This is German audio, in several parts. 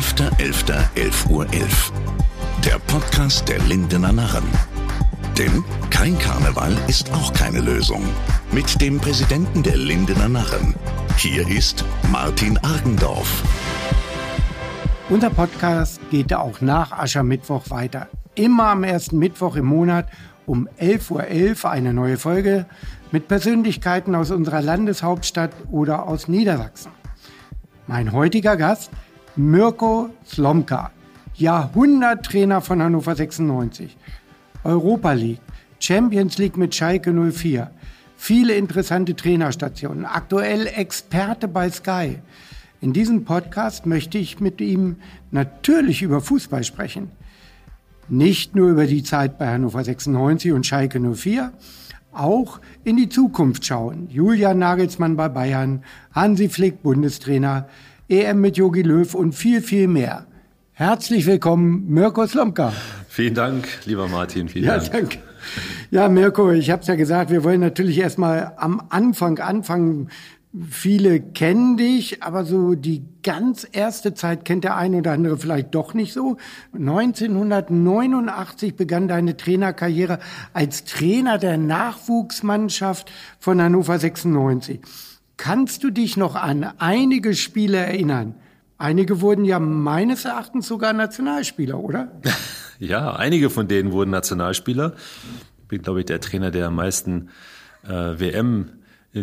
11.11.11 Uhr. 11. Der Podcast der Lindener Narren. Denn kein Karneval ist auch keine Lösung. Mit dem Präsidenten der Lindener Narren. Hier ist Martin Argendorf. Unser Podcast geht auch nach Aschermittwoch weiter. Immer am ersten Mittwoch im Monat um 11.11 Uhr eine neue Folge mit Persönlichkeiten aus unserer Landeshauptstadt oder aus Niedersachsen. Mein heutiger Gast, Mirko Slomka, Jahrhunderttrainer von Hannover 96, Europa League, Champions League mit Schalke 04, viele interessante Trainerstationen, aktuell Experte bei Sky. In diesem Podcast möchte ich mit ihm natürlich über Fußball sprechen. Nicht nur über die Zeit bei Hannover 96 und Schalke 04, auch in die Zukunft schauen. Julian Nagelsmann bei Bayern, Hansi Flick Bundestrainer, EM mit Jogi Löw und viel, viel mehr. Herzlich willkommen, Mirko Slomka. Vielen Dank, lieber Martin. Vielen ja, Dank. Danke. Ja, Mirko, ich habe es ja gesagt, wir wollen natürlich erstmal am Anfang anfangen. Viele kennen dich, aber so die ganz erste Zeit kennt der eine oder andere vielleicht doch nicht so. 1989 begann deine Trainerkarriere als Trainer der Nachwuchsmannschaft von Hannover 96. Kannst du dich noch an einige Spiele erinnern? Einige wurden ja meines Erachtens sogar Nationalspieler, oder? Ja, einige von denen wurden Nationalspieler. Ich bin, glaube ich, der Trainer, der am meisten äh, WM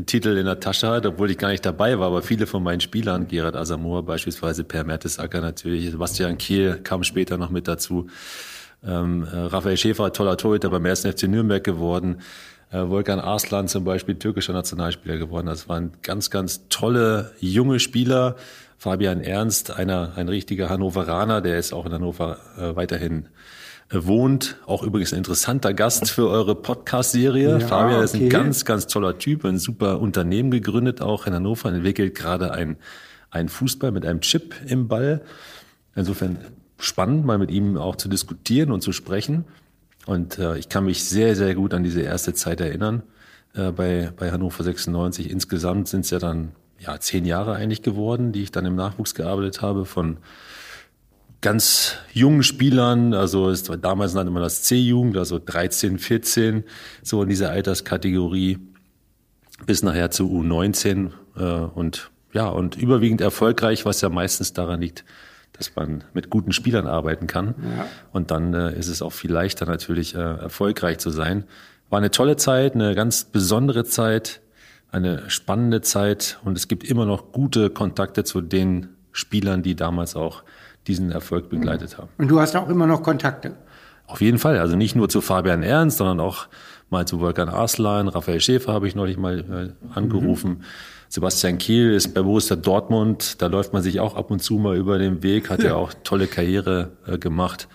Titel in der Tasche hat, obwohl ich gar nicht dabei war, aber viele von meinen Spielern, Gerard Asamoah beispielsweise, Per Mertesacker natürlich, Sebastian Kiel kam später noch mit dazu, ähm, äh, Raphael Schäfer, toller Torhüter beim ersten FC Nürnberg geworden, äh, Volkan Arslan zum Beispiel, türkischer Nationalspieler geworden. Das waren ganz, ganz tolle junge Spieler, Fabian Ernst, einer, ein richtiger Hannoveraner, der ist auch in Hannover äh, weiterhin äh, wohnt. Auch übrigens ein interessanter Gast für eure Podcast-Serie. Ja, Fabian ist ein ganz, ganz toller Typ, ein super Unternehmen gegründet, auch in Hannover, entwickelt gerade ein, ein Fußball mit einem Chip im Ball. Insofern spannend, mal mit ihm auch zu diskutieren und zu sprechen. Und äh, ich kann mich sehr, sehr gut an diese erste Zeit erinnern äh, bei, bei Hannover 96. Insgesamt sind es ja dann ja, zehn Jahre eigentlich geworden, die ich dann im Nachwuchs gearbeitet habe, von ganz jungen Spielern, also es war damals nannte man das C-Jugend, also 13, 14, so in dieser Alterskategorie, bis nachher zu U19 äh, und ja, und überwiegend erfolgreich, was ja meistens daran liegt, dass man mit guten Spielern arbeiten kann. Ja. Und dann äh, ist es auch viel leichter natürlich äh, erfolgreich zu sein. War eine tolle Zeit, eine ganz besondere Zeit eine spannende Zeit und es gibt immer noch gute Kontakte zu den Spielern, die damals auch diesen Erfolg begleitet haben. Und du hast auch immer noch Kontakte? Auf jeden Fall. Also nicht nur zu Fabian Ernst, sondern auch mal zu Volkan Arslan, Raphael Schäfer habe ich neulich mal äh, angerufen. Mhm. Sebastian Kiel ist bei Borussia Dortmund. Da läuft man sich auch ab und zu mal über den Weg, hat ja, ja auch tolle Karriere äh, gemacht.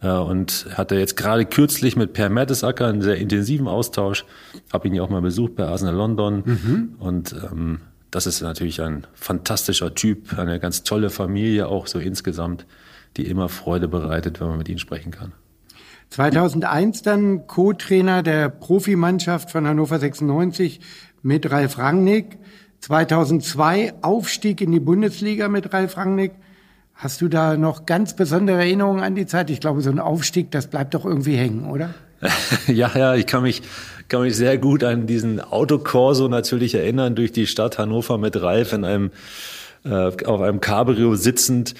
Äh, und hatte jetzt gerade kürzlich mit Per Mertesacker einen sehr intensiven Austausch. Habe ihn ja auch mal besucht bei Arsenal London. Mhm. Und ähm, das ist natürlich ein fantastischer Typ, eine ganz tolle Familie auch so insgesamt, die immer Freude bereitet, wenn man mit ihnen sprechen kann. 2001 dann Co-Trainer der Profimannschaft von Hannover 96 mit Ralf Rangnick. 2002 Aufstieg in die Bundesliga mit Ralf Rangnick. Hast du da noch ganz besondere Erinnerungen an die Zeit? Ich glaube, so ein Aufstieg, das bleibt doch irgendwie hängen, oder? ja, ja, ich kann mich, kann mich sehr gut an diesen Autokorso natürlich erinnern, durch die Stadt Hannover mit Ralf in einem, äh, auf einem Cabrio sitzend.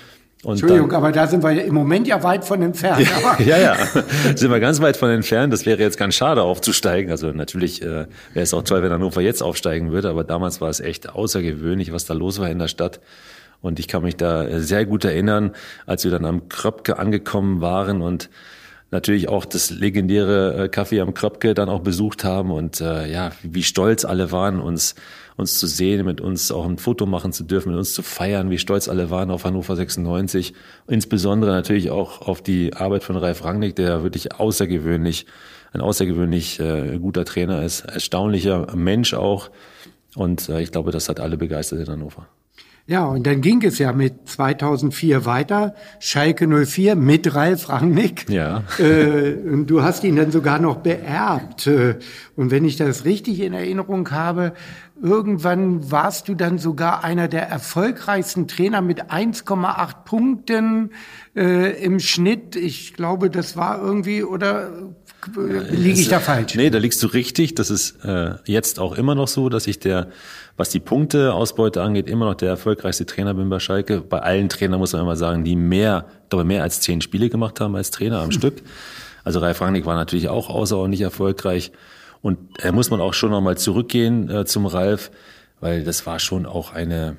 Und Entschuldigung, dann, aber da sind wir im Moment ja weit von entfernt. ja, ja, sind wir ganz weit von entfernt. Das wäre jetzt ganz schade aufzusteigen. Also natürlich äh, wäre es auch toll, wenn Hannover jetzt aufsteigen würde, aber damals war es echt außergewöhnlich, was da los war in der Stadt. Und ich kann mich da sehr gut erinnern, als wir dann am Kröpke angekommen waren und natürlich auch das legendäre Kaffee äh, am Kröpke dann auch besucht haben und äh, ja, wie stolz alle waren, uns uns zu sehen, mit uns auch ein Foto machen zu dürfen, mit uns zu feiern, wie stolz alle waren auf Hannover 96. Insbesondere natürlich auch auf die Arbeit von Ralf Rangnick, der wirklich außergewöhnlich, ein außergewöhnlich äh, guter Trainer ist, erstaunlicher Mensch auch. Und äh, ich glaube, das hat alle begeistert in Hannover. Ja, und dann ging es ja mit 2004 weiter. Schalke 04 mit Ralf Rangnick. Ja. Äh, und du hast ihn dann sogar noch beerbt. Äh, und wenn ich das richtig in Erinnerung habe, irgendwann warst du dann sogar einer der erfolgreichsten Trainer mit 1,8 Punkten äh, im Schnitt. Ich glaube, das war irgendwie, oder äh, liege ich da falsch? Nee, da liegst du richtig. Das ist äh, jetzt auch immer noch so, dass ich der was die Punkteausbeute angeht, immer noch der erfolgreichste Trainer bin bei Schalke. Bei allen Trainern muss man immer sagen, die mehr, glaube mehr als zehn Spiele gemacht haben als Trainer am hm. Stück. Also Ralf Rangnick war natürlich auch außerordentlich erfolgreich. Und da muss man auch schon nochmal zurückgehen äh, zum Ralf, weil das war schon auch eine,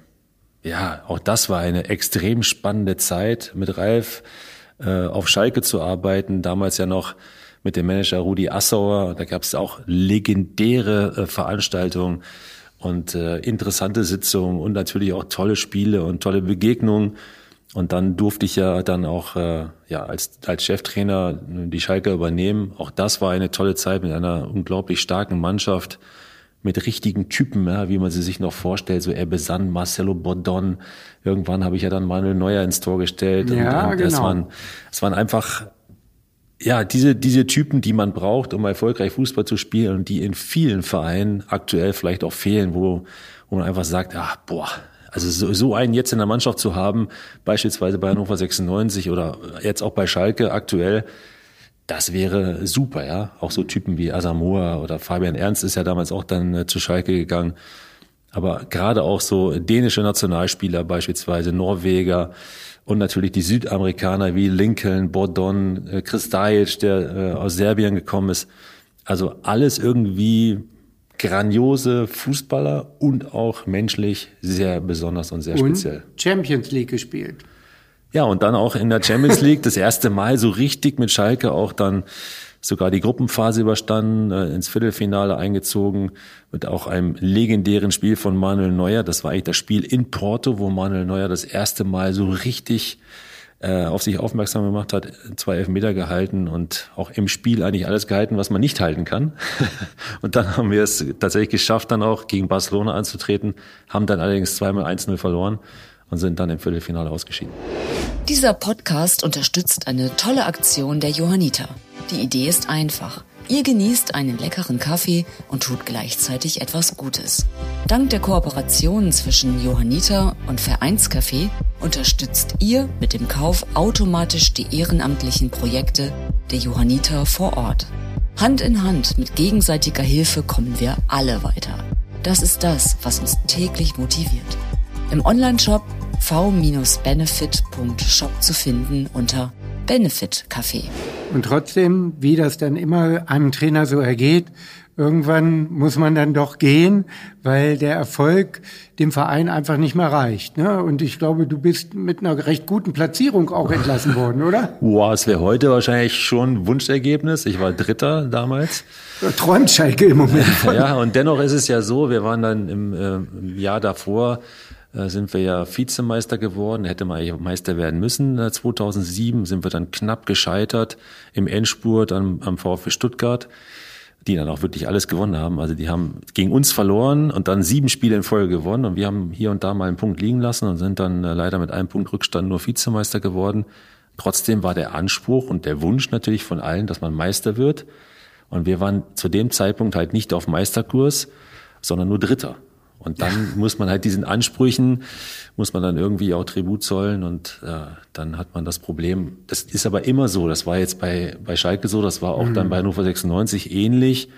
ja, auch das war eine extrem spannende Zeit mit Ralf äh, auf Schalke zu arbeiten. Damals ja noch mit dem Manager Rudi Assauer. Da gab es auch legendäre äh, Veranstaltungen und äh, interessante Sitzungen und natürlich auch tolle Spiele und tolle Begegnungen. Und dann durfte ich ja dann auch äh, ja als als Cheftrainer die Schalke übernehmen. Auch das war eine tolle Zeit mit einer unglaublich starken Mannschaft, mit richtigen Typen, ja, wie man sie sich noch vorstellt, so Ebbe San, Marcelo Bordon. Irgendwann habe ich ja dann Manuel Neuer ins Tor gestellt. Ja, und, und genau. Es waren, es waren einfach ja, diese, diese Typen, die man braucht, um erfolgreich Fußball zu spielen und die in vielen Vereinen aktuell vielleicht auch fehlen, wo, wo man einfach sagt, ach, boah, also so, so einen jetzt in der Mannschaft zu haben, beispielsweise bei Hannover 96 oder jetzt auch bei Schalke aktuell, das wäre super, ja. Auch so Typen wie Asamoah oder Fabian Ernst ist ja damals auch dann äh, zu Schalke gegangen. Aber gerade auch so dänische Nationalspieler beispielsweise, Norweger, und natürlich die Südamerikaner wie Lincoln, Bordon, äh, Chris Dajic, der äh, aus Serbien gekommen ist. Also alles irgendwie grandiose Fußballer und auch menschlich sehr besonders und sehr und speziell. Champions League gespielt. Ja, und dann auch in der Champions League das erste Mal so richtig mit Schalke auch dann sogar die Gruppenphase überstanden, äh, ins Viertelfinale eingezogen mit auch einem legendären Spiel von Manuel Neuer. Das war eigentlich das Spiel in Porto, wo Manuel Neuer das erste Mal so richtig äh, auf sich aufmerksam gemacht hat, zwei Elfmeter gehalten und auch im Spiel eigentlich alles gehalten, was man nicht halten kann. und dann haben wir es tatsächlich geschafft, dann auch gegen Barcelona anzutreten, haben dann allerdings zweimal 1-0 verloren und sind dann im Viertelfinale ausgeschieden. Dieser Podcast unterstützt eine tolle Aktion der Johanniter. Die Idee ist einfach. Ihr genießt einen leckeren Kaffee und tut gleichzeitig etwas Gutes. Dank der Kooperation zwischen Johanniter und Vereinscafé unterstützt ihr mit dem Kauf automatisch die ehrenamtlichen Projekte der Johanniter vor Ort. Hand in Hand mit gegenseitiger Hilfe kommen wir alle weiter. Das ist das, was uns täglich motiviert. Im Onlineshop v-benefit.shop zu finden unter Benefit Café. Und trotzdem, wie das dann immer einem Trainer so ergeht, irgendwann muss man dann doch gehen, weil der Erfolg dem Verein einfach nicht mehr reicht. Ne? Und ich glaube, du bist mit einer recht guten Platzierung auch entlassen worden, oder? Wow, es wäre heute wahrscheinlich schon ein Wunschergebnis. Ich war Dritter damals. Träumt Schalke im Moment. Von. Ja, und dennoch ist es ja so, wir waren dann im, äh, im Jahr davor sind wir ja Vizemeister geworden, hätte man eigentlich Meister werden müssen. 2007 äh, sind wir dann knapp gescheitert im Endspurt am, am VfB Stuttgart, die dann auch wirklich alles gewonnen haben. Also die haben gegen uns verloren und dann sieben Spiele in Folge gewonnen und wir haben hier und da mal einen Punkt liegen lassen und sind dann äh, leider mit einem Punkt Rückstand nur Vizemeister geworden. Trotzdem war der Anspruch und der Wunsch natürlich von allen, dass man Meister wird. Und wir waren zu dem Zeitpunkt halt nicht auf Meisterkurs, sondern nur Dritter. Und dann ja. muss man halt diesen Ansprüchen, muss man dann irgendwie auch Tribut zollen und äh, dann hat man das Problem. Das ist aber immer so. Das war jetzt bei, bei Schalke so, das war auch mhm. dann bei Hannover 96 ähnlich,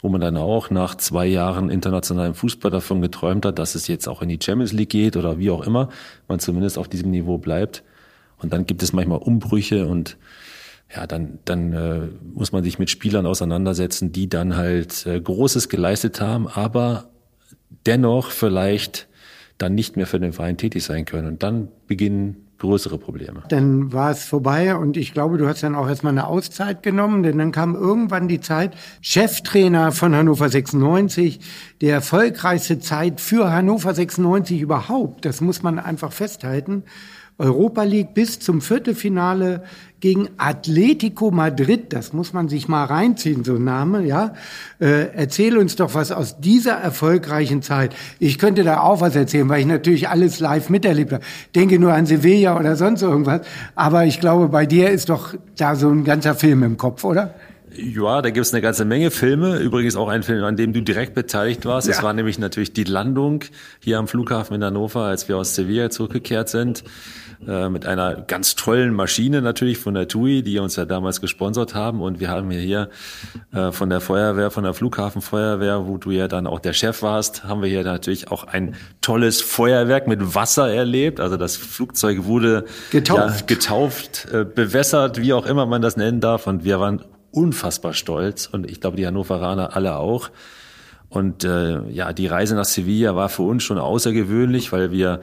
wo man dann auch nach zwei Jahren internationalem Fußball davon geträumt hat, dass es jetzt auch in die Champions League geht oder wie auch immer, man zumindest auf diesem Niveau bleibt. Und dann gibt es manchmal Umbrüche und ja, dann, dann äh, muss man sich mit Spielern auseinandersetzen, die dann halt äh, Großes geleistet haben, aber dennoch vielleicht dann nicht mehr für den Verein tätig sein können. Und dann beginnen größere Probleme. Dann war es vorbei und ich glaube, du hast dann auch erstmal eine Auszeit genommen, denn dann kam irgendwann die Zeit, Cheftrainer von Hannover 96, die erfolgreichste Zeit für Hannover 96 überhaupt, das muss man einfach festhalten. Europa League bis zum Viertelfinale gegen Atletico Madrid. Das muss man sich mal reinziehen, so ein Name, ja. Äh, erzähl uns doch was aus dieser erfolgreichen Zeit. Ich könnte da auch was erzählen, weil ich natürlich alles live miterlebt habe. Denke nur an Sevilla oder sonst irgendwas. Aber ich glaube, bei dir ist doch da so ein ganzer Film im Kopf, oder? Ja, da gibt es eine ganze Menge Filme. Übrigens auch ein Film, an dem du direkt beteiligt warst. Es ja. war nämlich natürlich die Landung hier am Flughafen in Hannover, als wir aus Sevilla zurückgekehrt sind. Äh, mit einer ganz tollen Maschine natürlich von der TUI, die uns ja damals gesponsert haben. Und wir haben hier äh, von der Feuerwehr, von der Flughafenfeuerwehr, wo du ja dann auch der Chef warst, haben wir hier natürlich auch ein tolles Feuerwerk mit Wasser erlebt. Also das Flugzeug wurde getauft, ja, getauft äh, bewässert, wie auch immer man das nennen darf. Und wir waren unfassbar stolz. Und ich glaube, die Hannoveraner alle auch. Und äh, ja, die Reise nach Sevilla war für uns schon außergewöhnlich, weil wir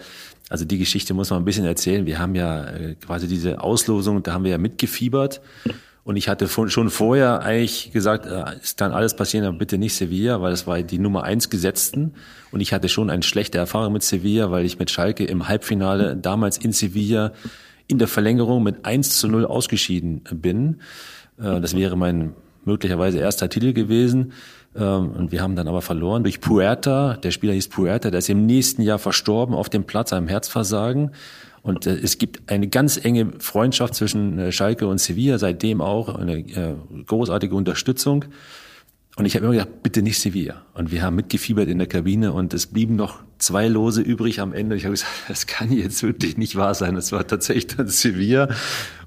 also die Geschichte muss man ein bisschen erzählen. Wir haben ja äh, quasi diese Auslosung, da haben wir ja mitgefiebert. Und ich hatte schon vorher eigentlich gesagt, äh, es kann alles passieren, aber bitte nicht Sevilla, weil das war die Nummer eins Gesetzten. Und ich hatte schon eine schlechte Erfahrung mit Sevilla, weil ich mit Schalke im Halbfinale damals in Sevilla in der Verlängerung mit 1 zu 0 ausgeschieden bin. Äh, das wäre mein möglicherweise erster Titel gewesen. Ähm, und wir haben dann aber verloren durch Puerta. Der Spieler hieß Puerta, der ist im nächsten Jahr verstorben auf dem Platz, einem Herzversagen. Und äh, es gibt eine ganz enge Freundschaft zwischen äh, Schalke und Sevilla, seitdem auch eine großartige Unterstützung. Und ich habe immer gedacht, bitte nicht Sevilla. Und wir haben mitgefiebert in der Kabine und es blieben noch zwei Lose übrig am Ende. Ich habe gesagt, das kann jetzt wirklich nicht wahr sein. Es war tatsächlich dann Sevilla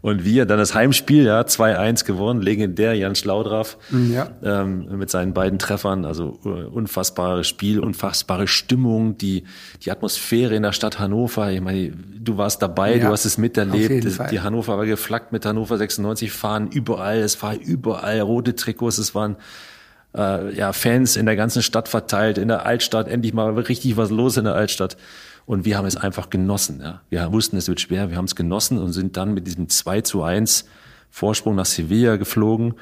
und wir. Dann das Heimspiel, ja, 2-1 gewonnen, legendär, Jan Schlaudraff ja. ähm, mit seinen beiden Treffern. Also uh, unfassbares Spiel, unfassbare Stimmung, die, die Atmosphäre in der Stadt Hannover. Ich meine, du warst dabei, ja, du hast es miterlebt. Die Hannover war geflaggt mit Hannover 96 fahren überall. Es war überall rote Trikots. Es waren äh, ja, Fans in der ganzen Stadt verteilt, in der Altstadt, endlich mal richtig was los in der Altstadt. Und wir haben es einfach genossen. Ja. Wir wussten, es wird schwer, wir haben es genossen und sind dann mit diesem 2 zu 1 Vorsprung nach Sevilla geflogen.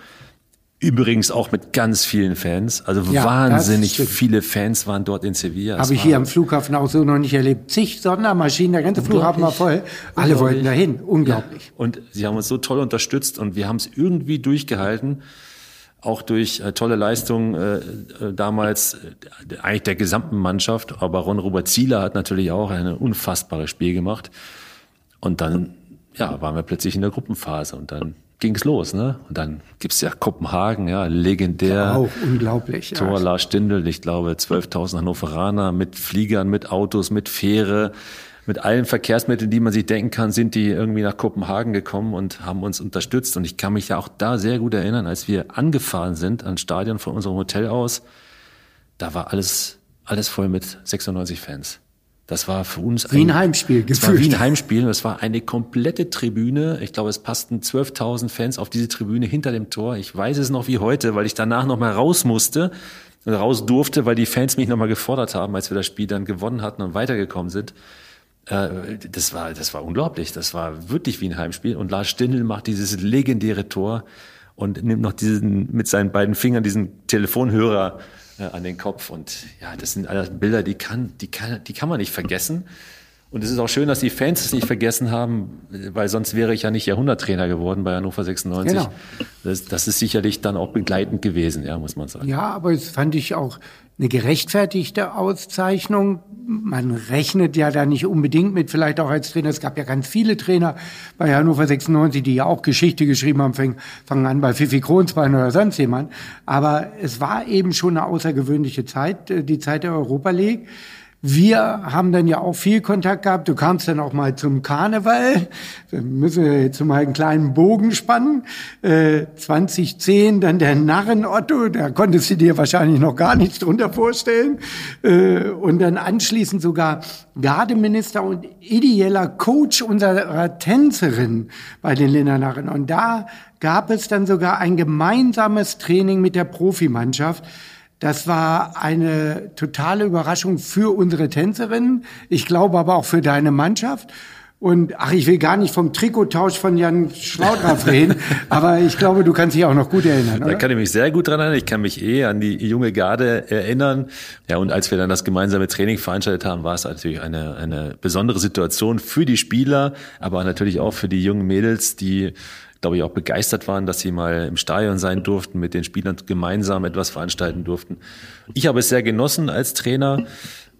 Übrigens auch mit ganz vielen Fans. Also ja, wahnsinnig viele Fans waren dort in Sevilla. Habe ich hier am Flughafen auch so noch nicht erlebt. Zig Sondermaschinen, der ganze Flughafen war voll. Alle wollten dahin. Unglaublich. Ja. Und sie haben uns so toll unterstützt und wir haben es irgendwie durchgehalten auch durch äh, tolle Leistungen äh, äh, damals äh, eigentlich der gesamten Mannschaft. Aber Ron-Robert Zieler hat natürlich auch ein unfassbares Spiel gemacht. Und dann ja, waren wir plötzlich in der Gruppenphase und dann ging's los, ne? Und dann gibt's ja Kopenhagen, ja, legendär. Auch unglaublich. Tor ja. Lars Stindl, ich glaube 12.000 Hannoveraner mit Fliegern, mit Autos, mit Fähre mit allen Verkehrsmitteln, die man sich denken kann, sind die irgendwie nach Kopenhagen gekommen und haben uns unterstützt. Und ich kann mich ja auch da sehr gut erinnern, als wir angefahren sind ans Stadion von unserem Hotel aus, da war alles, alles voll mit 96 Fans. Das war für uns wie ein, ein Heimspiel. Das war wie ein Heimspiel. Das war eine komplette Tribüne. Ich glaube, es passten 12.000 Fans auf diese Tribüne hinter dem Tor. Ich weiß es noch wie heute, weil ich danach noch mal raus musste und raus durfte, weil die Fans mich noch mal gefordert haben, als wir das Spiel dann gewonnen hatten und weitergekommen sind. Äh, das war, das war unglaublich. Das war wirklich wie ein Heimspiel. Und Lars Stindl macht dieses legendäre Tor und nimmt noch diesen, mit seinen beiden Fingern diesen Telefonhörer äh, an den Kopf. Und ja, das sind alles Bilder, die kann, die kann, die kann man nicht vergessen. Und es ist auch schön, dass die Fans es nicht vergessen haben, weil sonst wäre ich ja nicht Jahrhunderttrainer geworden bei Hannover 96. Genau. Das, das ist sicherlich dann auch begleitend gewesen, ja, muss man sagen. Ja, aber es fand ich auch eine gerechtfertigte Auszeichnung. Man rechnet ja da nicht unbedingt mit, vielleicht auch als Trainer. Es gab ja ganz viele Trainer bei Hannover 96, die ja auch Geschichte geschrieben haben, fangen, fangen an bei Fifi Kronsbein oder sonst jemand. Aber es war eben schon eine außergewöhnliche Zeit, äh, die Zeit der Europa League. Wir haben dann ja auch viel Kontakt gehabt. Du kamst dann auch mal zum Karneval. Wir müssen jetzt mal einen kleinen Bogen spannen. Äh, 2010 dann der Narren Otto. Da konntest du dir wahrscheinlich noch gar nichts drunter vorstellen. Äh, und dann anschließend sogar Gardeminister und ideeller Coach unserer Tänzerin bei den Lindernarren. Und da gab es dann sogar ein gemeinsames Training mit der Profimannschaft. Das war eine totale Überraschung für unsere Tänzerinnen. Ich glaube aber auch für deine Mannschaft. Und ach, ich will gar nicht vom Trikottausch von Jan Schlaudraff reden, aber ich glaube, du kannst dich auch noch gut erinnern, oder? Da kann ich mich sehr gut dran erinnern. Ich kann mich eh an die junge Garde erinnern. Ja, und als wir dann das gemeinsame Training veranstaltet haben, war es natürlich eine, eine besondere Situation für die Spieler, aber natürlich auch für die jungen Mädels, die glaube ich, auch begeistert waren, dass sie mal im Stadion sein durften, mit den Spielern gemeinsam etwas veranstalten durften. Ich habe es sehr genossen als Trainer.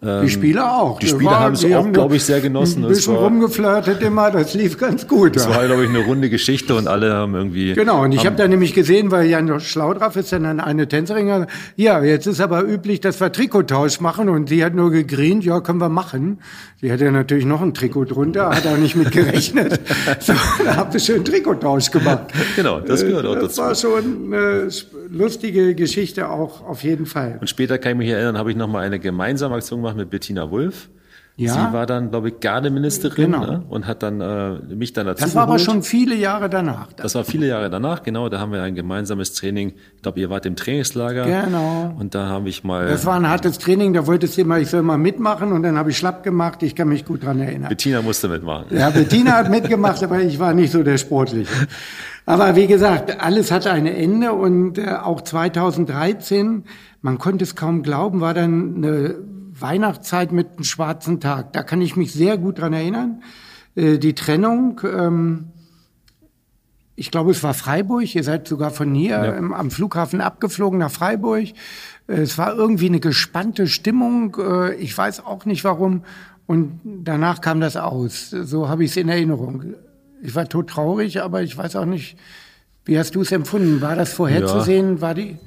Die Spieler auch. Die Spieler haben es auch, glaube ich, sehr genossen. Ein bisschen war, rumgeflirtet immer, das lief ganz gut. Es war, glaube ich, eine runde Geschichte und alle haben irgendwie... Genau, und ich habe da nämlich gesehen, weil Jan Schlaudraff ist dann eine Tänzerin, ja, jetzt ist aber üblich, dass wir Trikottausch machen und sie hat nur gegrient, ja, können wir machen. Sie hatte natürlich noch ein Trikot drunter, hat auch nicht mit gerechnet. so, da habt ihr schön Trikottausch gemacht. Genau, das gehört auch das dazu. Das war schon eine lustige Geschichte auch, auf jeden Fall. Und später kann ich mich erinnern, habe ich nochmal eine gemeinsame Aktion gemacht mit Bettina Wulff. Ja. Sie war dann, glaube ich, Gardeministerin Genau. ne? und hat dann äh, mich dann dazu Das war aber geholt. schon viele Jahre danach. Das war viele Jahre danach, genau. Da haben wir ein gemeinsames Training. Ich glaube, ihr wart im Trainingslager. Genau. Und da habe ich mal. Das war ein hartes Training, da wolltest du immer, ich soll mal mitmachen und dann habe ich schlapp gemacht. Ich kann mich gut dran erinnern. Bettina musste mitmachen. Ja, Bettina hat mitgemacht, aber ich war nicht so der Sportliche. Aber wie gesagt, alles hatte ein Ende und äh, auch 2013, man konnte es kaum glauben, war dann eine Weihnachtszeit mit einem schwarzen Tag. Da kann ich mich sehr gut dran erinnern. Äh, die Trennung, ähm, ich glaube, es war Freiburg. Ihr seid sogar von hier Ja. ähm, am Flughafen abgeflogen nach Freiburg. Äh, Es war irgendwie eine gespannte Stimmung. Äh, Ich weiß auch nicht warum. Und danach kam das aus. So habe ich es in Erinnerung. Ich war todtraurig, aber ich weiß auch nicht, wie hast du es empfunden? War das vorherzusehen? War die?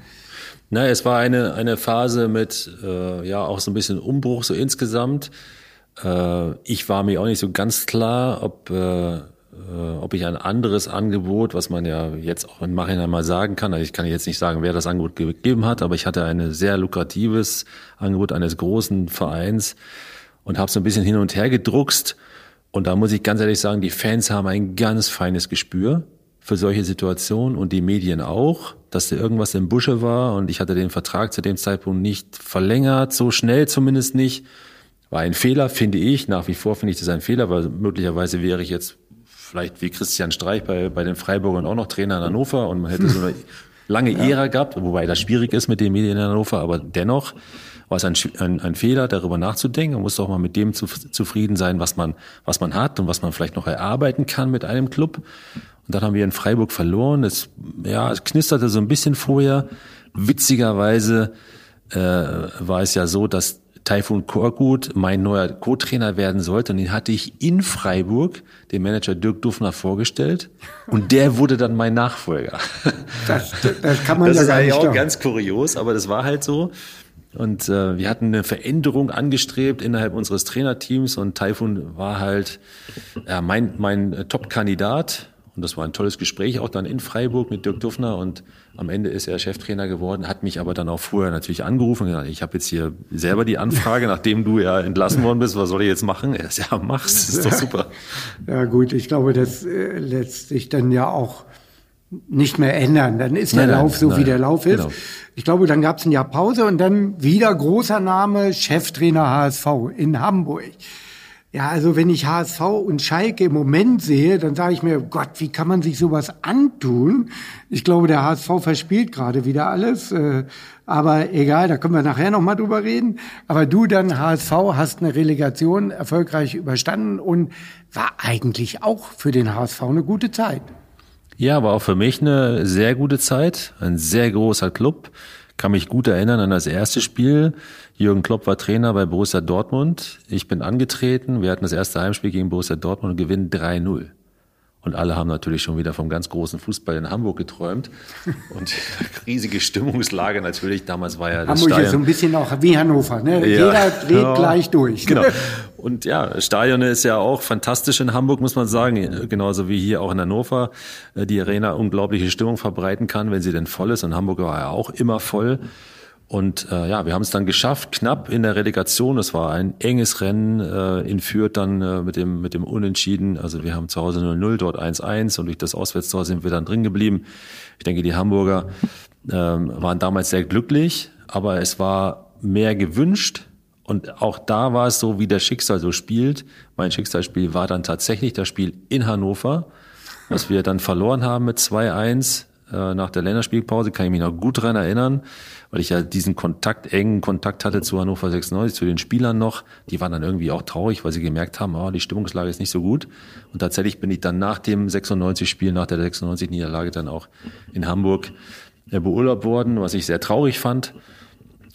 Na, es war eine, eine Phase mit, äh, ja, auch so ein bisschen Umbruch so insgesamt. Äh, ich war mir auch nicht so ganz klar, ob, äh, äh, ob ich ein anderes Angebot, was man ja jetzt auch im Nachhinein mal sagen kann, also ich kann jetzt nicht sagen, wer das Angebot gegeben hat, aber ich hatte ein sehr lukratives Angebot eines großen Vereins und habe so ein bisschen hin und her gedruckst. Und da muss ich ganz ehrlich sagen, die Fans haben ein ganz feines Gespür für solche Situationen und die Medien auch, dass da irgendwas im Busche war und ich hatte den Vertrag zu dem Zeitpunkt nicht verlängert, so schnell zumindest nicht. War ein Fehler, finde ich. Nach wie vor finde ich das ein Fehler, weil möglicherweise wäre ich jetzt vielleicht wie Christian Streich bei, bei den Freiburgern auch noch Trainer in Hannover und man hätte so eine lange Ära gehabt, wobei das schwierig ist mit den Medien in Hannover, aber dennoch war es ein, ein, ein Fehler, darüber nachzudenken. Man muss doch mal mit dem zu, zufrieden sein, was man, was man hat und was man vielleicht noch erarbeiten kann mit einem Club. Und dann haben wir in Freiburg verloren. Es, ja, es knisterte so ein bisschen vorher. Witzigerweise äh, war es ja so, dass Taifun Korkut mein neuer Co-Trainer werden sollte. Und den hatte ich in Freiburg, dem Manager Dirk Duffner, vorgestellt. Und der wurde dann mein Nachfolger. Das, das kann man Das ja ist gar nicht auch glauben. ganz kurios, aber das war halt so. Und äh, wir hatten eine Veränderung angestrebt innerhalb unseres Trainerteams und Taifun war halt ja, mein, mein äh, Top-Kandidat. Und das war ein tolles Gespräch auch dann in Freiburg mit Dirk Duffner und am Ende ist er Cheftrainer geworden, hat mich aber dann auch vorher natürlich angerufen und gesagt, ich habe jetzt hier selber die Anfrage, nachdem du ja entlassen worden bist, was soll ich jetzt machen? Er sagt, ja, mach's, ist doch super. Ja gut, ich glaube, das äh, lässt sich dann ja auch nicht mehr ändern. Dann ist der Nein, nein, Lauf so, nein, wie der Lauf ist. genau. Ich glaube, dann gab es ein Jahr Pause und dann wieder großer Name, Cheftrainer HSV in Hamburg. Ja, also wenn ich HSV und Schalke im Moment sehe, dann sage ich mir, Gott, wie kann man sich sowas antun? Ich glaube, der HSV verspielt gerade wieder alles. äh, Aber egal, da können wir nachher noch mal drüber reden. Aber du dann HSV hast eine Relegation erfolgreich überstanden und war eigentlich auch für den HSV eine gute Zeit. Ja, war auch für mich eine sehr gute Zeit, ein sehr großer Club. Kann mich gut erinnern an das erste Spiel. Jürgen Klopp war Trainer bei Borussia Dortmund. Ich bin angetreten. Wir hatten das erste Heimspiel gegen Borussia Dortmund und gewinnen 3-0. Und alle haben natürlich schon wieder vom ganz großen Fußball in Hamburg geträumt. Und riesige Stimmungslage natürlich. Damals war ja das Hamburg ist so Stadion. ein bisschen auch wie Hannover. Ne? Ja. Jeder dreht Ja. gleich durch. Genau. Und ja, Stadion ist ja auch fantastisch in Hamburg, muss man sagen. Genauso wie hier auch in Hannover. äh, Die Arena unglaubliche Stimmung verbreiten kann, wenn sie denn voll ist. Und Hamburg war ja auch immer voll. Und äh, ja, wir haben es dann geschafft, knapp in der Relegation. Es war ein enges Rennen äh, in Fürth dann äh, mit dem mit dem Unentschieden. Also wir haben zu Hause 0-0, dort 1-1 und durch das Auswärtstor sind wir dann drin geblieben. Ich denke, die Hamburger ähm, waren damals sehr glücklich, aber es war mehr gewünscht Und auch da war es so, wie das Schicksal so spielt. Mein Schicksalsspiel war dann tatsächlich das Spiel in Hannover, was wir dann verloren haben mit 2-1 äh, nach der Länderspielpause, kann ich mich noch gut dran erinnern, weil ich ja diesen Kontakt, engen Kontakt hatte zu Hannover 96, zu den Spielern noch. Die waren dann irgendwie auch traurig, weil sie gemerkt haben, oh, die Stimmungslage ist nicht so gut. Und tatsächlich bin ich dann nach dem 96-Spiel, nach der 96-Niederlage dann auch in Hamburg äh, beurlaubt worden, was ich sehr traurig fand.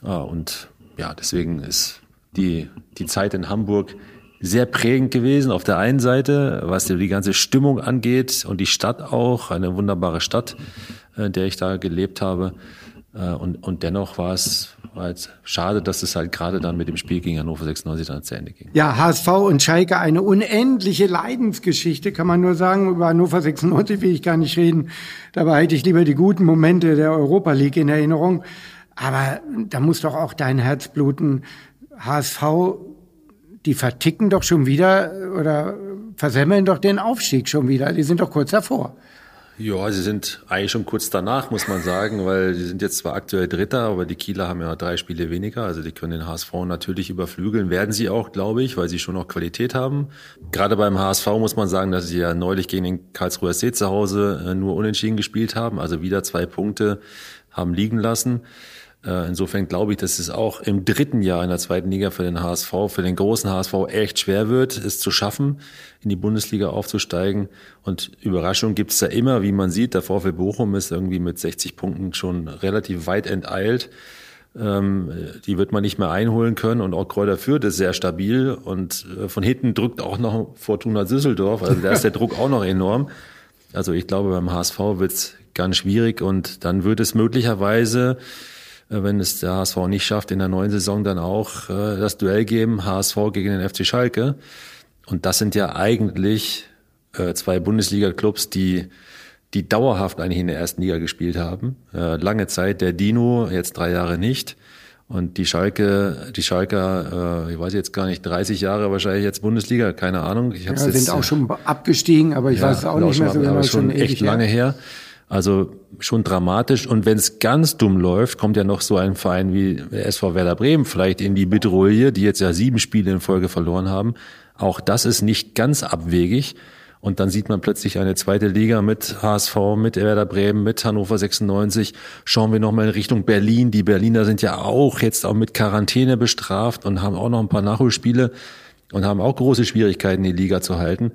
Ah, und ja, deswegen ist die, die Zeit in Hamburg sehr prägend gewesen. Auf der einen Seite, was die ganze Stimmung angeht und die Stadt auch, eine wunderbare Stadt, in äh, der ich da gelebt habe. Äh, und, und dennoch war es war jetzt schade, dass es halt gerade dann mit dem Spiel gegen Hannover 96 dann zu Ende ging. Ja, HSV und Schalke eine unendliche Leidensgeschichte, kann man nur sagen. Über Hannover 96 will ich gar nicht reden. Dabei hätte ich lieber die guten Momente der Europa League in Erinnerung. Aber da muss doch auch dein Herz bluten. HSV die verticken doch schon wieder oder versemmeln doch den Aufstieg schon wieder. Die sind doch kurz davor. Ja, sie sind eigentlich schon kurz danach, muss man sagen, weil sie sind jetzt zwar aktuell Dritter, aber die Kieler haben ja drei Spiele weniger. Also die können den HSV natürlich überflügeln, werden sie auch, glaube ich, weil sie schon noch Qualität haben. Gerade beim HSV muss man sagen, dass sie ja neulich gegen den Karlsruher See zu Hause äh, nur unentschieden gespielt haben, also wieder zwei Punkte haben liegen lassen. Äh, insofern glaube ich, dass es auch im dritten Jahr in der zweiten Liga für den HSV, für den großen HSV echt schwer wird, es zu schaffen, in die Bundesliga aufzusteigen. Und Überraschung gibt es da immer, wie man sieht. Der VfL Bochum ist irgendwie mit 60 Punkten schon relativ weit enteilt. Ähm, die wird man nicht mehr einholen können. Und auch Kräuter Fürth ist sehr stabil. Und äh, von hinten drückt auch noch Fortuna Düsseldorf. Also da ist der Druck auch noch enorm. Also ich glaube, beim HSV wird es ganz schwierig. Und dann wird es möglicherweise wenn es der HSV nicht schafft, in der neuen Saison dann auch äh, das Duell geben, HSV gegen den FC Schalke. Und das sind ja eigentlich äh, zwei Bundesliga-Clubs, die die dauerhaft eigentlich in der ersten Liga gespielt haben. lange Zeit der Dino, jetzt drei Jahre nicht. Und die Schalke, die Schalker, äh, ich weiß jetzt gar nicht, 30 Jahre wahrscheinlich jetzt Bundesliga, keine Ahnung. Ich ja, sind jetzt, auch schon abgestiegen, aber ich ja, weiß auch nicht mehr so genau. Schon echt lange her. Also schon dramatisch. Und wenn es ganz dumm läuft, kommt ja noch so ein Verein wie SV Werder Bremen vielleicht in die Bedrohung, die jetzt ja sieben Spiele in Folge verloren haben. Auch das ist nicht ganz abwegig. Und dann sieht man plötzlich eine zweite Liga mit HSV, mit Werder Bremen, mit Hannover 96. Schauen wir nochmal in Richtung Berlin. Die Berliner sind ja auch jetzt auch mit Quarantäne bestraft und haben auch noch ein paar Nachholspiele und haben auch große Schwierigkeiten, die Liga zu halten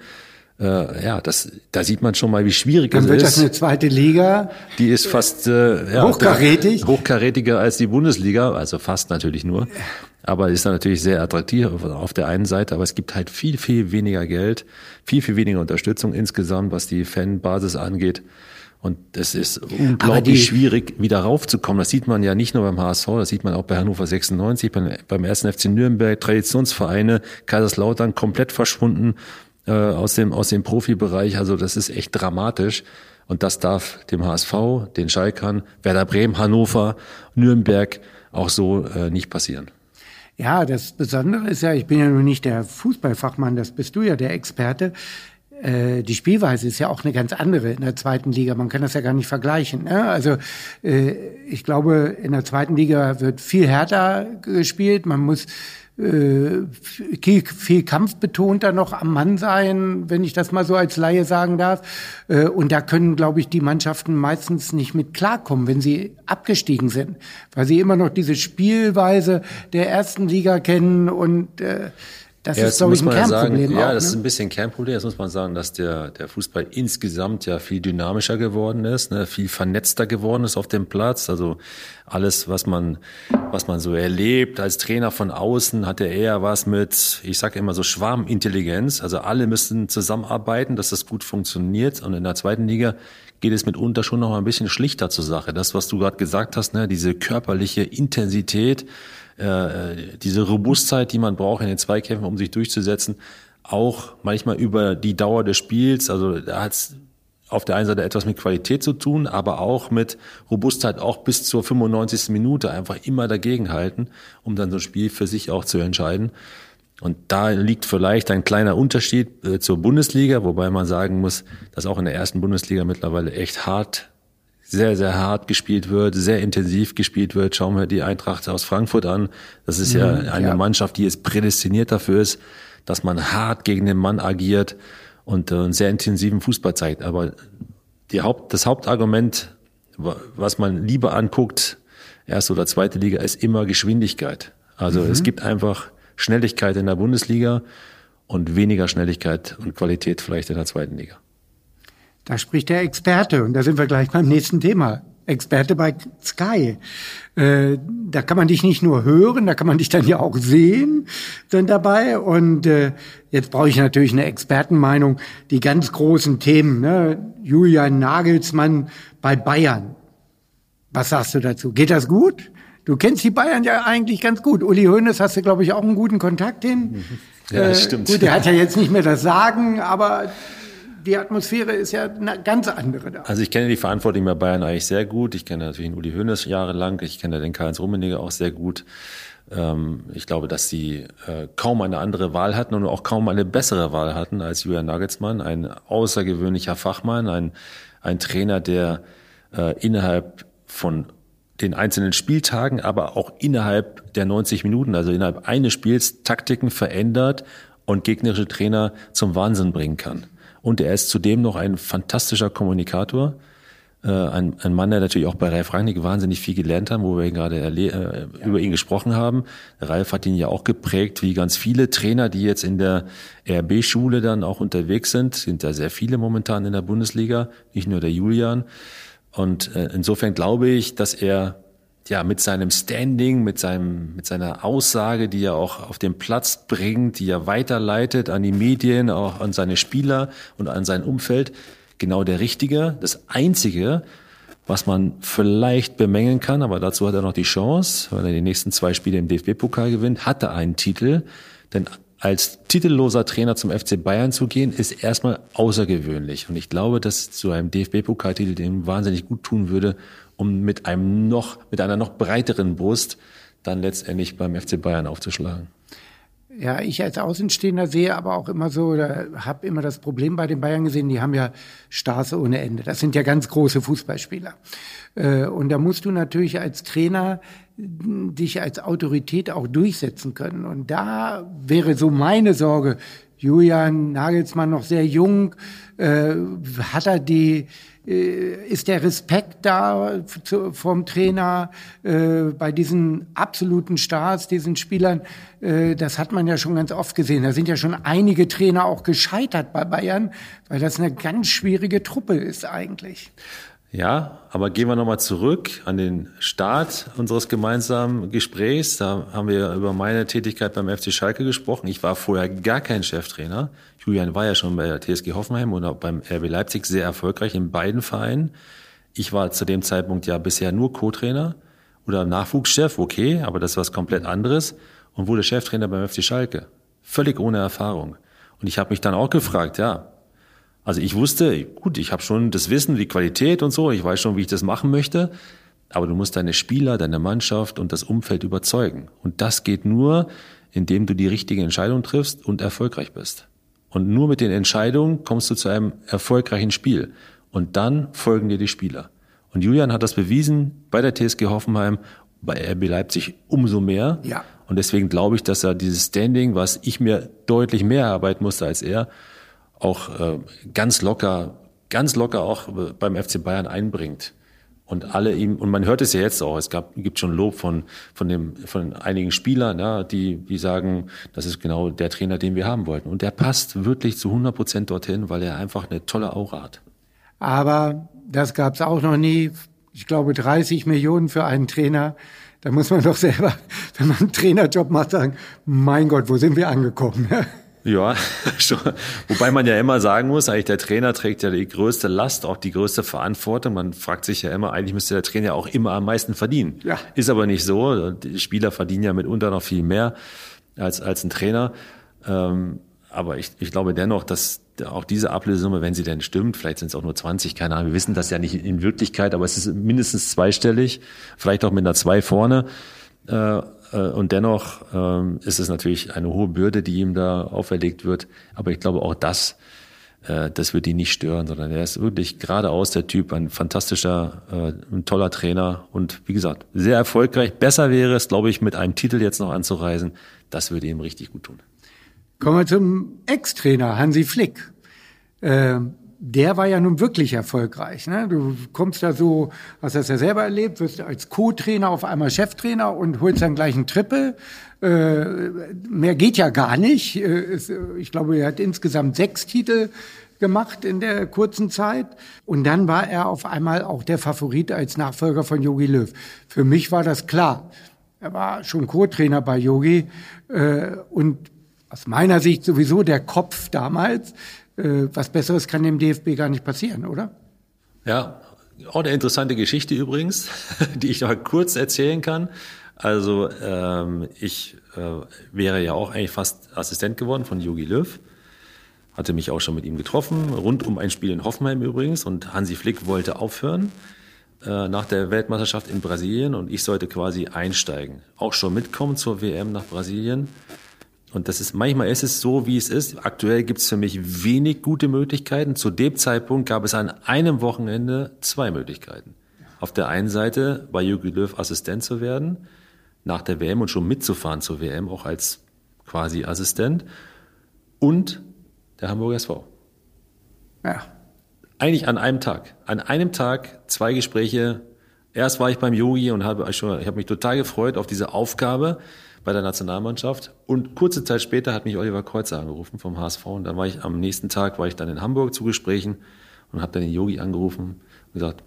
äh, ja, das, da sieht man schon mal, wie schwierig Dann es wird ist. das eine zweite Liga. Die ist fast äh, ja, hochkarätig. hochkarätiger als die Bundesliga, also fast natürlich nur. Aber ist dann natürlich sehr attraktiv auf der einen Seite, aber es gibt halt viel, viel weniger Geld, viel, viel weniger Unterstützung insgesamt, was die Fanbasis angeht. Und es ist unglaublich schwierig, wieder raufzukommen. Das sieht man ja nicht nur beim HSV, das sieht man auch bei Hannover 96, beim, beim 1. FC Nürnberg, Traditionsvereine, Kaiserslautern komplett verschwunden äh, aus dem aus dem Profibereich. Also das ist echt dramatisch. Und das darf dem HSV, den Schalkern, Werder Bremen, Hannover, Nürnberg auch so äh, nicht passieren. Ja, das Besondere ist ja, ich bin ja nun nicht der Fußballfachmann, das bist du ja der Experte. Äh, die Spielweise ist ja auch eine ganz andere in der zweiten Liga. Man kann das ja gar nicht vergleichen. Ne? Also äh, ich glaube, in der zweiten Liga wird viel härter gespielt. Man muss viel, viel kampfbetonter noch am Mann sein, wenn ich das mal so als Laie sagen darf. Äh, und da können, glaube ich, die Mannschaften meistens nicht mit klarkommen, wenn sie abgestiegen sind, weil sie immer noch diese Spielweise der ersten Liga kennen und äh, das ja, ist, glaube ich, ein Kernproblem. Sagen, ja, das ne? ist ein bisschen Kernproblem. Das muss man sagen, dass der, der Fußball insgesamt ja viel dynamischer geworden ist, ne, viel vernetzter geworden ist auf dem Platz. Also alles, was man, was man so erlebt als Trainer von außen, hat er eher was mit, ich sage immer so Schwarmintelligenz. Also alle müssen zusammenarbeiten, dass das gut funktioniert. Und in der zweiten Liga geht es mitunter schon noch ein bisschen schlichter zur Sache. Das, was du gerade gesagt hast, ne, diese körperliche Intensität, äh, diese Robustheit, die man braucht in den Zweikämpfen, um sich durchzusetzen, auch manchmal über die Dauer des Spiels. Also da hat es auf der einen Seite etwas mit Qualität zu tun, aber auch mit Robustheit, auch bis zur 95. Minute einfach immer dagegenhalten, um dann so ein Spiel für sich auch zu entscheiden. Und da liegt vielleicht ein kleiner Unterschied äh, zur Bundesliga, wobei man sagen muss, dass auch in der ersten Bundesliga mittlerweile echt hart sehr, sehr hart gespielt wird, sehr intensiv gespielt wird. Schauen wir die Eintracht aus Frankfurt an. Das ist ja mhm, eine ja. Mannschaft, die jetzt prädestiniert dafür ist, dass man hart gegen den Mann agiert und äh, einen sehr intensiven Fußball zeigt. Aber die Haupt, das Hauptargument, was man lieber anguckt, erste oder zweite Liga, ist immer Geschwindigkeit. Also mhm. es gibt einfach Schnelligkeit in der Bundesliga und weniger Schnelligkeit und Qualität vielleicht in der zweiten Liga. Da spricht der Experte und da sind wir gleich beim nächsten Thema. Experte bei Sky. Äh, da kann man dich nicht nur hören, da kann man dich dann ja auch sehen dann dabei. Und äh, jetzt brauche ich natürlich eine Expertenmeinung. Die ganz großen Themen, ne? Julian Nagelsmann bei Bayern. Was sagst du dazu? Geht das gut? Du kennst die Bayern ja eigentlich ganz gut. Uli Hoeneß hast du, glaube ich, auch einen guten Kontakt hin. Ja, äh, stimmt. Gut, der hat ja jetzt nicht mehr das Sagen, aber die Atmosphäre ist ja eine ganz andere da. Also ich kenne die Verantwortlichen bei Bayern eigentlich sehr gut. Ich kenne natürlich den Uli Hoeneß jahrelang. Ich kenne den Karl-Heinz Rummenigge auch sehr gut. Ähm, ich glaube, dass sie äh, kaum eine andere Wahl hatten und auch kaum eine bessere Wahl hatten als Julian Nagelsmann. Ein außergewöhnlicher Fachmann, ein, ein Trainer, der äh, innerhalb von den einzelnen Spieltagen, aber auch innerhalb der 90 Minuten, also innerhalb eines Spiels, Taktiken verändert und gegnerische Trainer zum Wahnsinn bringen kann. Und er ist zudem noch ein fantastischer Kommunikator. Äh, ein, ein Mann, der natürlich auch bei Ralf Rangnick wahnsinnig viel gelernt hat, wo wir gerade äh, über ihn gesprochen haben. Ralf hat ihn ja auch geprägt, wie ganz viele Trainer, die jetzt in der RB-Schule dann auch unterwegs sind. Sind da sehr viele momentan in der Bundesliga, nicht nur der Julian. Und äh, insofern glaube ich, dass er ja mit seinem Standing, mit seinem mit seiner Aussage, die er auch auf den Platz bringt, die er weiterleitet an die Medien, auch an seine Spieler und an sein Umfeld, genau der richtige, das einzige, was man vielleicht bemängeln kann, aber dazu hat er noch die Chance, weil er die nächsten zwei Spiele im DFB-Pokal gewinnt, hat er einen Titel, denn als titelloser Trainer zum FC Bayern zu gehen, ist erstmal außergewöhnlich. Und ich glaube, dass zu einem DFB-Pokaltitel dem wahnsinnig gut tun würde, um mit einem noch, mit einer noch breiteren Brust dann letztendlich beim FC Bayern aufzuschlagen. Ja, ich als Außenstehender sehe aber auch immer so, oder habe immer das Problem bei den Bayern gesehen, die haben ja Stars ohne Ende. Das sind ja ganz große Fußballspieler. Äh, und da musst du natürlich als Trainer dich als Autorität auch durchsetzen können. Und da wäre so meine Sorge, Julian Nagelsmann noch sehr jung, äh, hat er die, ist der Respekt da vom Trainer äh, bei diesen absoluten Stars, diesen Spielern, äh, das hat man ja schon ganz oft gesehen. Da sind ja schon einige Trainer auch gescheitert bei Bayern, weil das eine ganz schwierige Truppe ist eigentlich. Ja, aber gehen wir nochmal zurück an den Start unseres gemeinsamen Gesprächs. Da haben wir über meine Tätigkeit beim FC Schalke gesprochen. Ich war vorher gar kein Cheftrainer. Julian war ja schon bei der TSG Hoffenheim und auch beim RB Leipzig sehr erfolgreich in beiden Vereinen. Ich war zu dem Zeitpunkt ja bisher nur Co-Trainer oder Nachwuchschef, okay, aber das ist was komplett anderes und wurde Cheftrainer beim FC Schalke. Völlig ohne Erfahrung. Und ich habe mich dann auch gefragt, ja, also ich wusste, gut, ich habe schon das Wissen, die Qualität und so, ich weiß schon, wie ich das machen möchte, aber du musst deine Spieler, deine Mannschaft und das Umfeld überzeugen. Und das geht nur, indem du die richtige Entscheidung triffst und erfolgreich bist. Und nur mit den Entscheidungen kommst du zu einem erfolgreichen Spiel. Und dann folgen dir die Spieler. Und Julian hat das bewiesen bei der TSG Hoffenheim, bei RB Leipzig umso mehr. Ja. Und deswegen glaube ich, dass er dieses Standing, was ich mir deutlich mehr erarbeiten musste als er, auch äh, ganz locker, ganz locker auch beim FC Bayern einbringt. Und alle ihm, und man hört es ja jetzt auch, es gab, gibt schon Lob von, von dem, von einigen Spielern, ja, die, die sagen, das ist genau der Trainer, den wir haben wollten. Und der passt wirklich zu 100 Prozent dorthin, weil er einfach eine tolle Aura hat. Aber das gab es auch noch nie. Ich glaube, 30 Millionen für einen Trainer. Da muss man doch selber, wenn man einen Trainerjob macht, sagen, mein Gott, wo sind wir angekommen? Ja, schon. Wobei man ja immer sagen muss, eigentlich der Trainer trägt ja die größte Last, auch die größte Verantwortung. Man fragt sich ja immer, eigentlich müsste der Trainer auch immer am meisten verdienen. Ja. Ist aber nicht so. Die Spieler verdienen ja mitunter noch viel mehr als, als ein Trainer. Ähm, aber ich, ich glaube dennoch, dass auch diese Ablösesumme, wenn sie denn stimmt, vielleicht sind es auch nur 20, keine Ahnung, wir wissen das ja nicht in Wirklichkeit, aber es ist mindestens zweistellig, vielleicht auch mit einer zwei vorne. Äh, und dennoch ähm, ist es natürlich eine hohe Bürde, die ihm da auferlegt wird. Aber ich glaube, auch das äh, das wird ihn nicht stören, sondern er ist wirklich geradeaus der Typ, ein fantastischer, äh, ein toller Trainer und wie gesagt, sehr erfolgreich. Besser wäre es, glaube ich, mit einem Titel jetzt noch anzureisen. Das würde ihm richtig gut tun. Kommen wir zum Ex-Trainer Hansi Flick. Ähm der war ja nun wirklich erfolgreich. Ne? Du kommst da so, hast das ja selber erlebt, wirst als Co-Trainer auf einmal Cheftrainer und holst dann gleich einen Triple. Äh, mehr geht ja gar nicht. Äh, ich glaube, er hat insgesamt sechs Titel gemacht in der kurzen Zeit. Und dann war er auf einmal auch der Favorit als Nachfolger von Yogi Löw. Für mich war das klar. Er war schon Co-Trainer bei Yogi äh, und aus meiner Sicht sowieso der Kopf damals äh, was Besseres kann dem DFB gar nicht passieren, oder? Ja, auch eine interessante Geschichte übrigens, die ich noch kurz erzählen kann. Also ähm, ich äh, wäre ja auch eigentlich fast Assistent geworden von Jogi Löw. Hatte mich auch schon mit ihm getroffen, rund um ein Spiel in Hoffenheim übrigens. Und Hansi Flick wollte aufhören äh, nach der Weltmeisterschaft in Brasilien und ich sollte quasi einsteigen. Auch schon mitkommen zur WM nach Brasilien. Und das ist, manchmal ist es so, wie es ist. Aktuell gibt es für mich wenig gute Möglichkeiten. Zu dem Zeitpunkt gab es an einem Wochenende zwei Möglichkeiten. Auf der einen Seite bei Jogi Löw Assistent zu werden, nach der WM und schon mitzufahren zur WM, auch als quasi Assistent. Und der Hamburger SV. Ja. Eigentlich an einem Tag. An einem Tag zwei Gespräche. Erst war ich beim Yogi und habe, ich habe mich total gefreut auf diese Aufgabe bei der Nationalmannschaft. Und kurze Zeit später hat mich Oliver Kreuzer angerufen vom HSV. Und dann war ich am nächsten Tag, war ich dann in Hamburg zu Gesprächen und habe dann den Yogi angerufen und gesagt,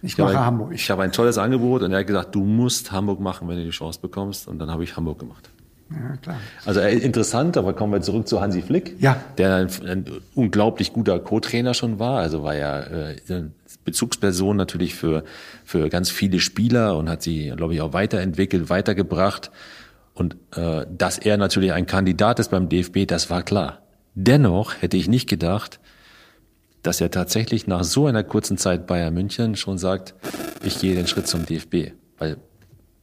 ich, ich mache ein, Hamburg. Ich habe ein tolles Angebot und er hat gesagt, du musst Hamburg machen, wenn du die Chance bekommst. Und dann habe ich Hamburg gemacht. Ja, klar. Also äh, interessant, aber kommen wir zurück zu Hansi Flick, ja. der ein, ein unglaublich guter Co-Trainer schon war. Also war ja äh, Bezugsperson natürlich für, für ganz viele Spieler und hat sie, glaube ich, auch weiterentwickelt, weitergebracht. Und äh, dass er natürlich ein Kandidat ist beim DFB, das war klar. Dennoch hätte ich nicht gedacht, dass er tatsächlich nach so einer kurzen Zeit Bayern München schon sagt, ich gehe den Schritt zum DFB. Weil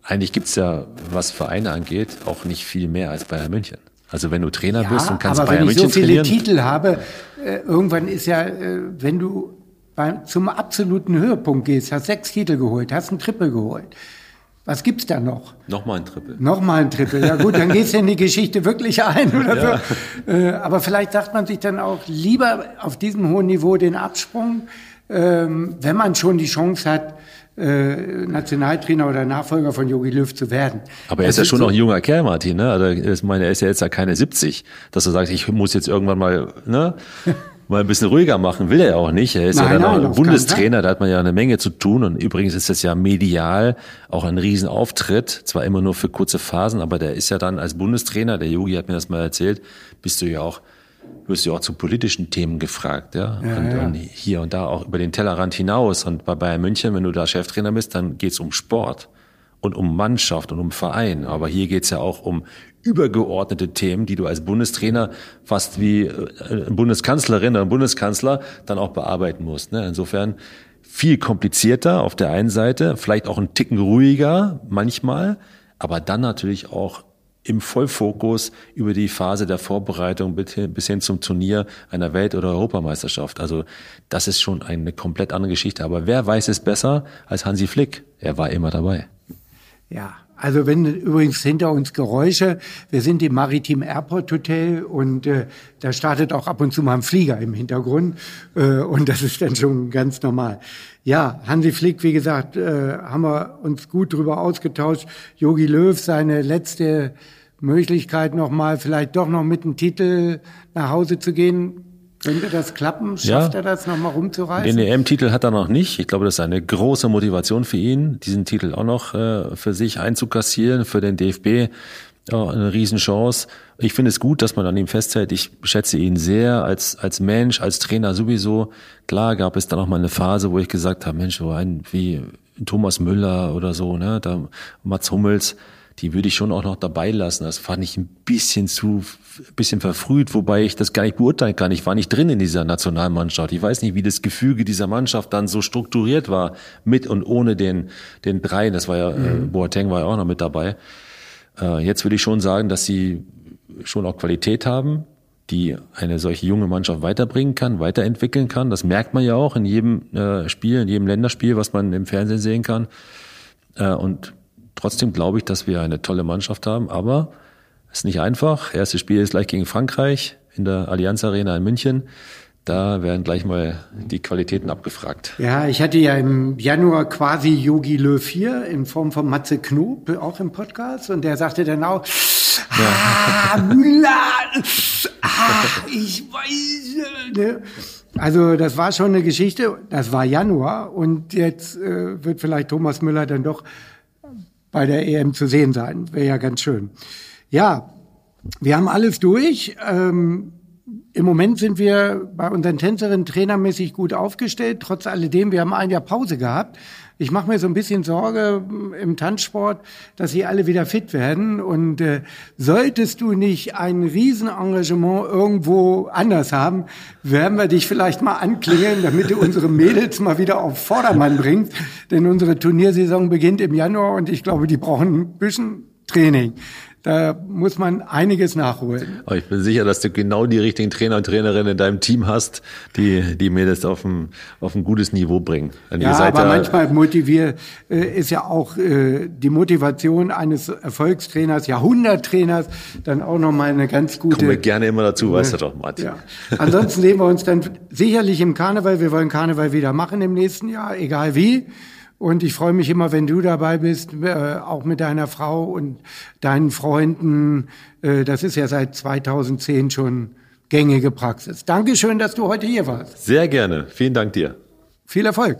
eigentlich gibt's ja, was Vereine angeht, auch nicht viel mehr als Bayern München. Also wenn du Trainer ja, bist und kannst aber Bayern München trainieren. wenn ich so viele Titel habe, äh, irgendwann ist ja, äh, wenn du beim, zum absoluten Höhepunkt gehst, hast sechs Titel geholt, hast einen Triple geholt, was gibt's da noch? Nochmal ein Triple. Nochmal ein Triple. Ja gut, dann geht's in die Geschichte wirklich ein oder ja. so. Äh, aber vielleicht sagt man sich dann auch lieber auf diesem hohen Niveau den Absprung, ähm, wenn man schon die Chance hat, äh, Nationaltrainer oder Nachfolger von Jogi Löw zu werden. Aber er ist ja schon so noch ein junger Kerl, Martin. Ne? Also ich meine, er ist ja jetzt ja keine 70, dass du sagst, ich muss jetzt irgendwann mal ne, mal ein bisschen ruhiger machen, will er auch nicht. Er ist nein, ja dann nein, auch Bundestrainer, da hat man ja eine Menge zu tun. Und übrigens ist das ja medial auch ein Riesenauftritt, zwar immer nur für kurze Phasen, aber der ist ja dann als Bundestrainer, der Yogi hat mir das mal erzählt, bist du ja auch wirst du auch zu politischen Themen gefragt, ja. ja, und, ja. und, hier und da auch über den Tellerrand hinaus. Und bei Bayern München, wenn du da Cheftrainer bist, dann geht's um Sport und um Mannschaft und um Verein. Aber hier geht's ja auch um übergeordnete Themen, die du als Bundestrainer fast wie äh, Bundeskanzlerin oder Bundeskanzler dann auch bearbeiten musst. Ne? Insofern viel komplizierter auf der einen Seite, vielleicht auch ein Ticken ruhiger manchmal, aber dann natürlich auch im Vollfokus über die Phase der Vorbereitung bis hin zum Turnier einer Welt- oder Europameisterschaft. Also das ist schon eine komplett andere Geschichte. Aber wer weiß es besser als Hansi Flick? Er war immer dabei. Ja, also wenn übrigens hinter uns Geräusche, wir sind im Maritim Airport Hotel und äh, da startet auch ab und zu mal ein Flieger im Hintergrund äh, und das ist dann schon ganz normal. Ja, Hansi Flick, wie gesagt, äh, haben wir uns gut drüber ausgetauscht. Yogi Löw, seine letzte Möglichkeit nochmal, vielleicht doch noch mit dem Titel nach Hause zu gehen, könnte das klappen? Schafft ja. er das nochmal rumzureißen? Den EM-Titel hat er noch nicht. Ich glaube, das ist eine große Motivation für ihn, diesen Titel auch noch äh, für sich einzukassieren, für den DFB. Ja, eine Riesenchance. Ich finde es gut, dass man an ihm festhält. Ich schätze ihn sehr als, als Mensch, als Trainer sowieso. Klar gab es dann auch mal eine Phase, wo ich gesagt habe, Mensch, so ein wie Thomas Müller oder so, ne, da Mats Hummels, die würde ich schon auch noch dabei lassen. Das fand ich ein bisschen zu, bisschen verfrüht, wobei ich das gar nicht beurteilen kann. Ich war nicht drin in dieser Nationalmannschaft. Ich weiß nicht, wie das Gefüge dieser Mannschaft dann so strukturiert war, mit und ohne den, den drei. Das war ja, äh, mhm. Boateng war ja auch noch mit dabei. Äh, jetzt würde ich schon sagen, dass sie schon auch Qualität haben. die eine solche junge Mannschaft weiterbringen kann, weiterentwickeln kann. Das merkt man ja auch in jedem äh, Spiel, in jedem Länderspiel, was man im Fernsehen sehen kann. Äh, und trotzdem glaube ich, dass wir eine tolle Mannschaft haben, aber es ist nicht einfach. Erstes Spiel ist gleich gegen Frankreich in der Allianz Arena in München. Da werden gleich mal die Qualitäten abgefragt. Ja, ich hatte ja im Januar quasi Yogi Löw hier in Form von Matze Knob auch im Podcast und der sagte dann auch, ah, Müller, ah, ich weiß, ne? Also das war schon eine Geschichte, das war Januar und jetzt äh, wird vielleicht Thomas Müller dann doch bei der EM zu sehen sein. Wäre ja ganz schön. Ja, wir haben alles durch. Ähm, Im Moment sind wir bei unseren Tänzerinnen trainermäßig gut aufgestellt. Trotz alledem, wir haben ein Jahr Pause gehabt. Ich mache mir so ein bisschen Sorge im Tanzsport, dass sie alle wieder fit werden. Und äh, solltest du nicht ein Riesenengagement irgendwo anders haben, werden wir dich vielleicht mal anklingeln, damit du unsere Mädels mal wieder auf Vordermann bringst. Denn unsere Turniersaison beginnt im Januar und ich glaube, die brauchen ein bisschen Training. Da muss man einiges nachholen. Aber ich bin sicher, dass du genau die richtigen Trainer und Trainerinnen in deinem Team hast, die, die mir das auf ein, auf ein gutes Niveau bringen. Denn ja, aber ja manchmal motiviert, äh, ist ja auch äh, die Motivation eines Erfolgstrainers, Jahrhunderttrainers, dann auch nochmal eine ganz gute. Kommen wir gerne immer dazu, weißt du doch, Martin. Ja. Ansonsten sehen wir uns dann sicherlich im Karneval. Wir wollen Karneval wieder machen im nächsten Jahr, egal wie. Und ich freue mich immer, wenn du dabei bist, äh, auch mit deiner Frau und deinen Freunden. Äh, das ist ja seit 2010 schon gängige Praxis. Dankeschön, dass du heute hier warst. Sehr gerne. Vielen Dank dir. Viel Erfolg.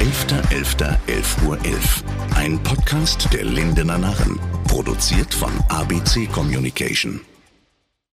11.11.11 .11 Uhr. 11. Ein Podcast der Lindener Narren. Produziert von ABC Communication.